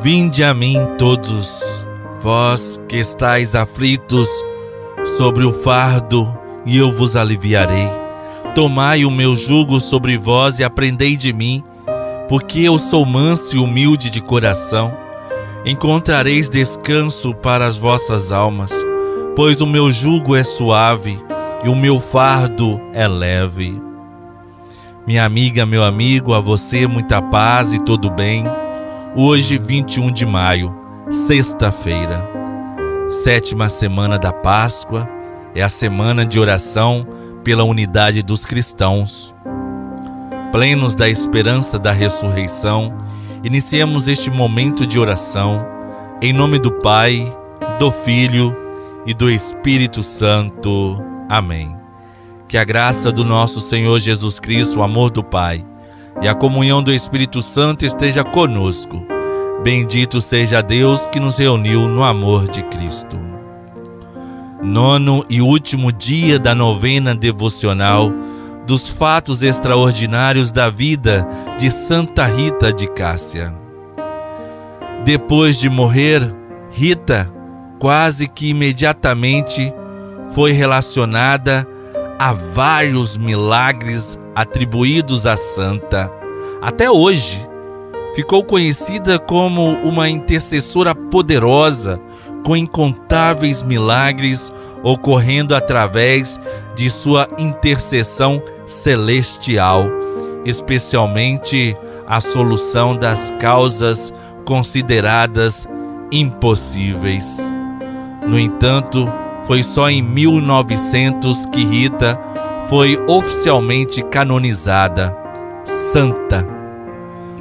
Vinde a mim todos, vós que estáis aflitos sobre o fardo, e eu vos aliviarei. Tomai o meu jugo sobre vós e aprendei de mim, porque eu sou manso e humilde de coração. Encontrareis descanso para as vossas almas, pois o meu jugo é suave e o meu fardo é leve. Minha amiga, meu amigo, a você muita paz e todo bem. Hoje, 21 de maio, sexta-feira, sétima semana da Páscoa, é a semana de oração pela unidade dos cristãos. Plenos da esperança da ressurreição, iniciemos este momento de oração em nome do Pai, do Filho e do Espírito Santo. Amém. Que a graça do nosso Senhor Jesus Cristo, o amor do Pai e a comunhão do Espírito Santo esteja conosco. Bendito seja Deus que nos reuniu no amor de Cristo. Nono e último dia da novena devocional dos fatos extraordinários da vida de Santa Rita de Cássia. Depois de morrer, Rita quase que imediatamente foi relacionada a vários milagres atribuídos à santa. Até hoje, ficou conhecida como uma intercessora poderosa, com incontáveis milagres ocorrendo através de sua intercessão celestial, especialmente a solução das causas consideradas impossíveis. No entanto, foi só em 1900 que Rita foi oficialmente canonizada santa.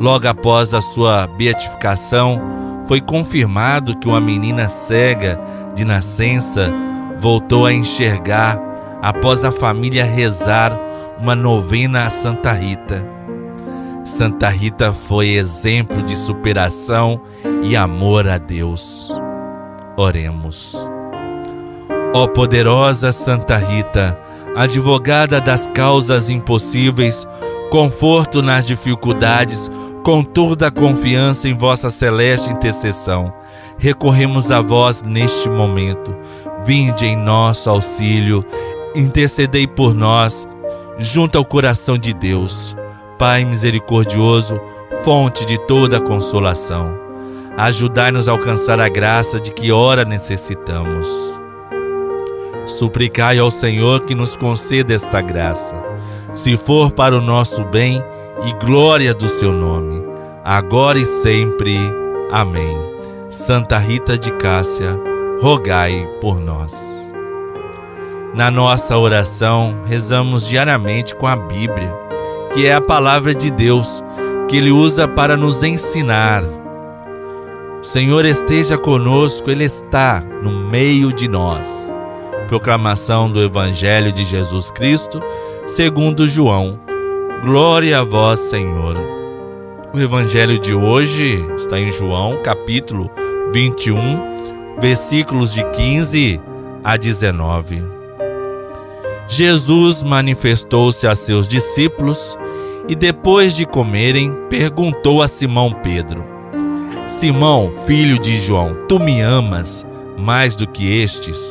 Logo após a sua beatificação, foi confirmado que uma menina cega de nascença voltou a enxergar após a família rezar uma novena a Santa Rita. Santa Rita foi exemplo de superação e amor a Deus. Oremos. Ó poderosa Santa Rita, advogada das causas impossíveis, conforto nas dificuldades, com toda a confiança em vossa celeste intercessão, recorremos a vós neste momento. Vinde em nosso auxílio, intercedei por nós, junto ao coração de Deus. Pai misericordioso, fonte de toda consolação, ajudai-nos a alcançar a graça de que ora necessitamos. Suplicai ao Senhor que nos conceda esta graça, se for para o nosso bem e glória do seu nome, agora e sempre. Amém. Santa Rita de Cássia, rogai por nós. Na nossa oração, rezamos diariamente com a Bíblia, que é a palavra de Deus que Ele usa para nos ensinar. O Senhor esteja conosco, Ele está no meio de nós proclamação do Evangelho de Jesus Cristo, segundo João. Glória a vós, Senhor. O Evangelho de hoje está em João, capítulo 21, versículos de 15 a 19. Jesus manifestou-se a seus discípulos e, depois de comerem, perguntou a Simão Pedro: Simão, filho de João, tu me amas mais do que estes?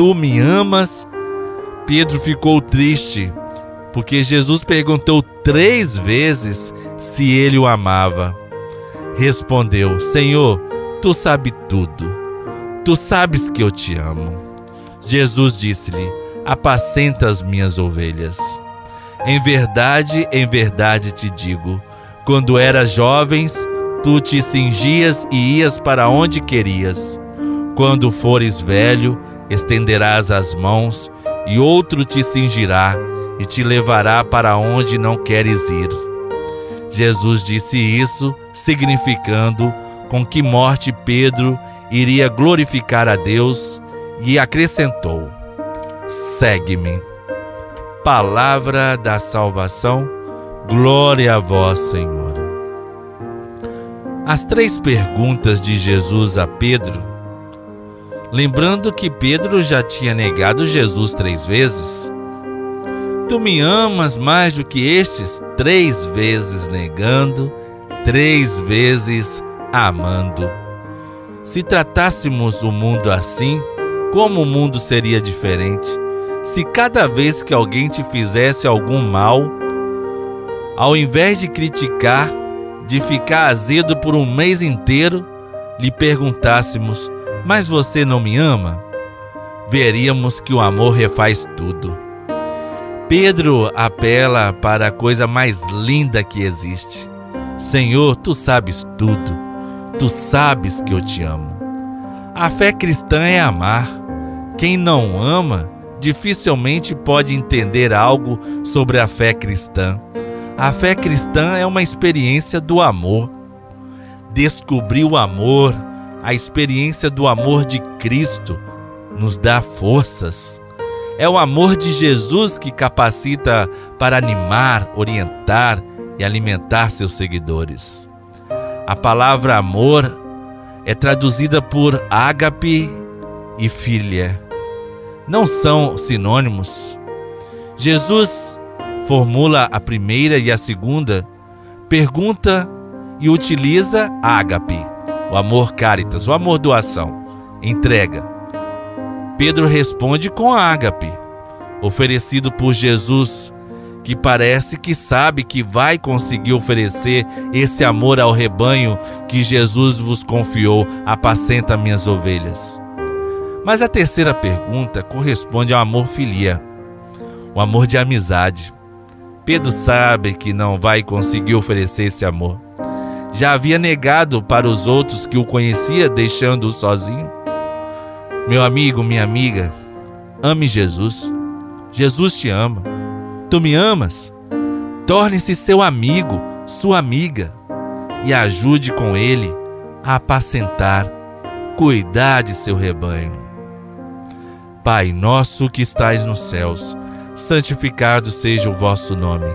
tu me amas? Pedro ficou triste, porque Jesus perguntou três vezes se ele o amava. Respondeu: Senhor, tu sabes tudo. Tu sabes que eu te amo. Jesus disse-lhe: Apacenta as minhas ovelhas. Em verdade, em verdade te digo: quando eras jovens, tu te cingias e ias para onde querias. Quando fores velho, estenderás as mãos, e outro te cingirá e te levará para onde não queres ir. Jesus disse isso, significando: com que morte Pedro iria glorificar a Deus e acrescentou: Segue-me. Palavra da salvação, glória a vós, Senhor. As três perguntas de Jesus a Pedro, lembrando que Pedro já tinha negado Jesus três vezes. Tu me amas mais do que estes? Três vezes negando, três vezes amando. Se tratássemos o mundo assim, como o mundo seria diferente? Se cada vez que alguém te fizesse algum mal, ao invés de criticar, de ficar azedo por um mês inteiro, lhe perguntássemos: Mas você não me ama? Veríamos que o amor refaz tudo. Pedro apela para a coisa mais linda que existe. Senhor, tu sabes tudo Tu sabes que eu te amo. A fé cristã é amar. Quem não ama dificilmente pode entender algo sobre a fé cristã. A fé cristã é uma experiência do amor. Descobrir o amor, a experiência do amor de Cristo, nos dá forças. É o amor de Jesus que capacita para animar, orientar e alimentar seus seguidores. A palavra amor é traduzida por ágape e filha. Não são sinônimos. Jesus formula a primeira e a segunda pergunta e utiliza ágape, o amor caritas, o amor doação, entrega. Pedro responde com ágape, oferecido por Jesus que parece que sabe que vai conseguir oferecer esse amor ao rebanho que Jesus vos confiou, apacenta minhas ovelhas. Mas a terceira pergunta corresponde ao amor filia, o amor de amizade. Pedro sabe que não vai conseguir oferecer esse amor. Já havia negado para os outros que o conhecia, deixando-o sozinho. Meu amigo, minha amiga, ame Jesus. Jesus te ama. Tu me amas? Torne-se seu amigo, sua amiga, e ajude com ele a apacentar, cuidar de seu rebanho. Pai nosso que estais nos céus, santificado seja o vosso nome.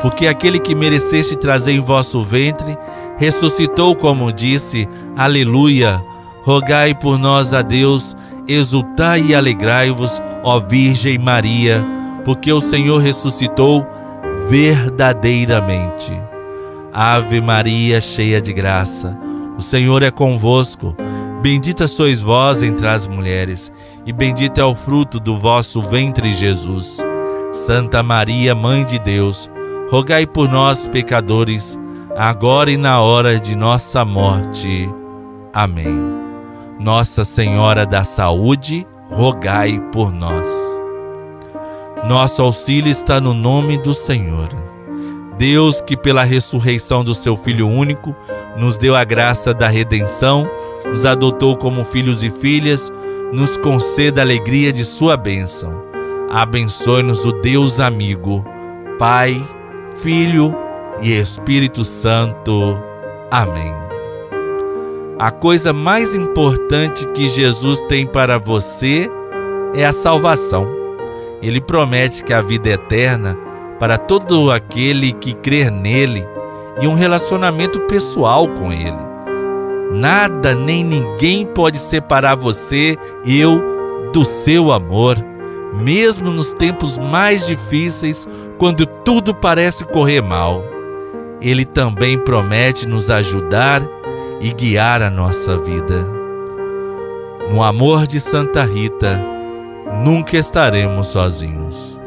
porque aquele que mereceste trazer em vosso ventre ressuscitou, como disse, aleluia. Rogai por nós a Deus, exultai e alegrai-vos, ó Virgem Maria porque o Senhor ressuscitou verdadeiramente. Ave Maria, cheia de graça, o Senhor é convosco. Bendita sois vós entre as mulheres, e bendito é o fruto do vosso ventre, Jesus. Santa Maria, Mãe de Deus, rogai por nós, pecadores, agora e na hora de nossa morte. Amém. Nossa Senhora da Saúde, rogai por nós. Nosso auxílio está no nome do Senhor. Deus, que pela ressurreição do seu Filho único, nos deu a graça da redenção, nos adotou como filhos e filhas, nos conceda a alegria de sua bênção. Abençoe-nos o Deus amigo, Pai, Filho e Espírito Santo. Amém. A coisa mais importante que Jesus tem para você é a salvação. Ele promete que a vida é eterna para todo aquele que crer nele e um relacionamento pessoal com ele. Nada nem ninguém pode separar você, eu, do seu amor, mesmo nos tempos mais difíceis, quando tudo parece correr mal. Ele também promete nos ajudar e guiar a nossa vida. No amor de Santa Rita, nunca estaremos sozinhos.